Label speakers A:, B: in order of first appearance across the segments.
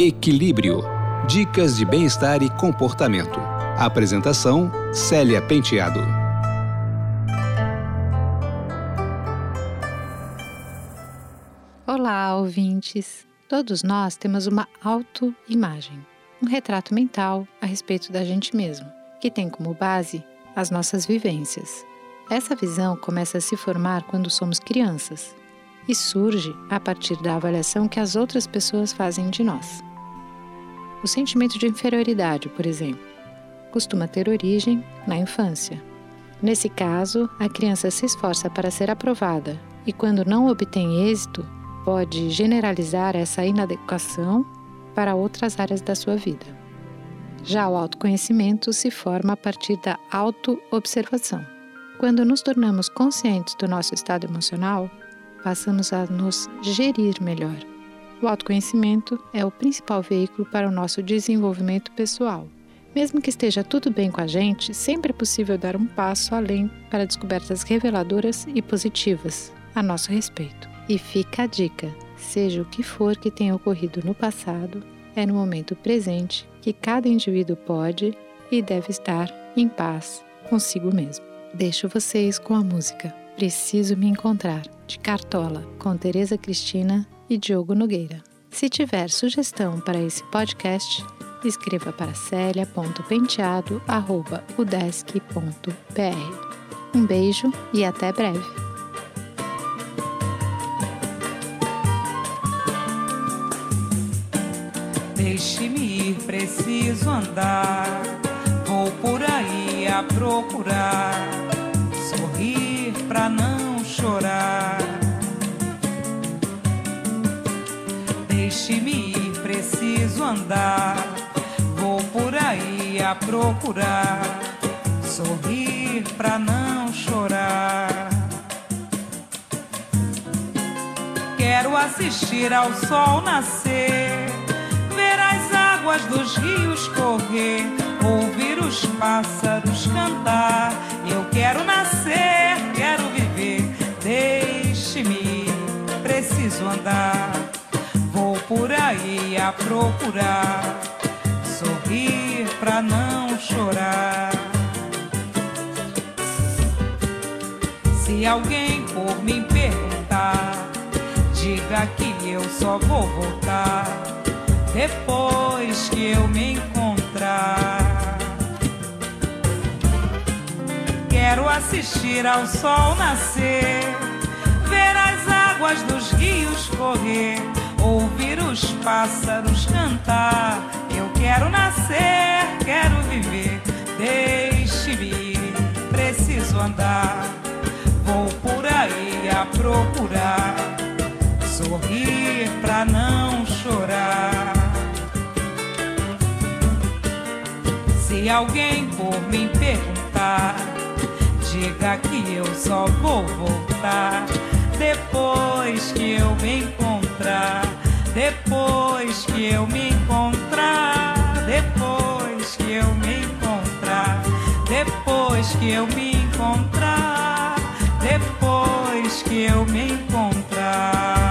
A: Equilíbrio. Dicas de bem-estar e comportamento. Apresentação: Célia Penteado.
B: Olá, ouvintes. Todos nós temos uma autoimagem, um retrato mental a respeito da gente mesmo, que tem como base as nossas vivências. Essa visão começa a se formar quando somos crianças e surge a partir da avaliação que as outras pessoas fazem de nós. O sentimento de inferioridade, por exemplo, costuma ter origem na infância. Nesse caso, a criança se esforça para ser aprovada e, quando não obtém êxito, pode generalizar essa inadequação para outras áreas da sua vida. Já o autoconhecimento se forma a partir da autoobservação. Quando nos tornamos conscientes do nosso estado emocional, passamos a nos gerir melhor o autoconhecimento é o principal veículo para o nosso desenvolvimento pessoal. Mesmo que esteja tudo bem com a gente, sempre é possível dar um passo além para descobertas reveladoras e positivas a nosso respeito. E fica a dica: seja o que for que tenha ocorrido no passado, é no momento presente que cada indivíduo pode e deve estar em paz consigo mesmo. Deixo vocês com a música Preciso Me Encontrar, de Cartola, com Tereza Cristina e Diogo Nogueira. Se tiver sugestão para esse podcast, escreva para celia.penteado.udesc.br. Um beijo e até breve!
C: Deixe-me ir, preciso andar. Vou por aí a procurar, sorrir pra não chorar. Deixe-me ir, preciso andar. Vou por aí a procurar, sorrir pra não chorar. Quero assistir ao sol nascer, ver as águas dos rios correr, ouvir os pássaros cantar. Eu quero nascer, preciso andar por aí a procurar, sorrir pra não chorar. Se alguém por me perguntar, diga que eu só vou voltar depois que eu me encontrar. Quero assistir ao sol nascer, correr ouvir os pássaros cantar. Eu quero nascer, quero viver, deixe-me, preciso andar. Vou por aí a procurar, sorrir pra não chorar. Se alguém por me perguntar, diga que eu só vou voltar depois que eu me encontrar, depois que eu me encontrar, depois que eu me encontrar, depois que eu me encontrar, depois que eu me encontrar.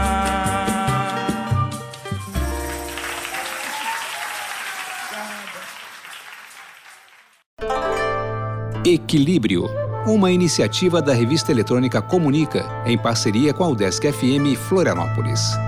A: Equilíbrio uma iniciativa da revista eletrônica Comunica, em parceria com a UDESC FM Florianópolis.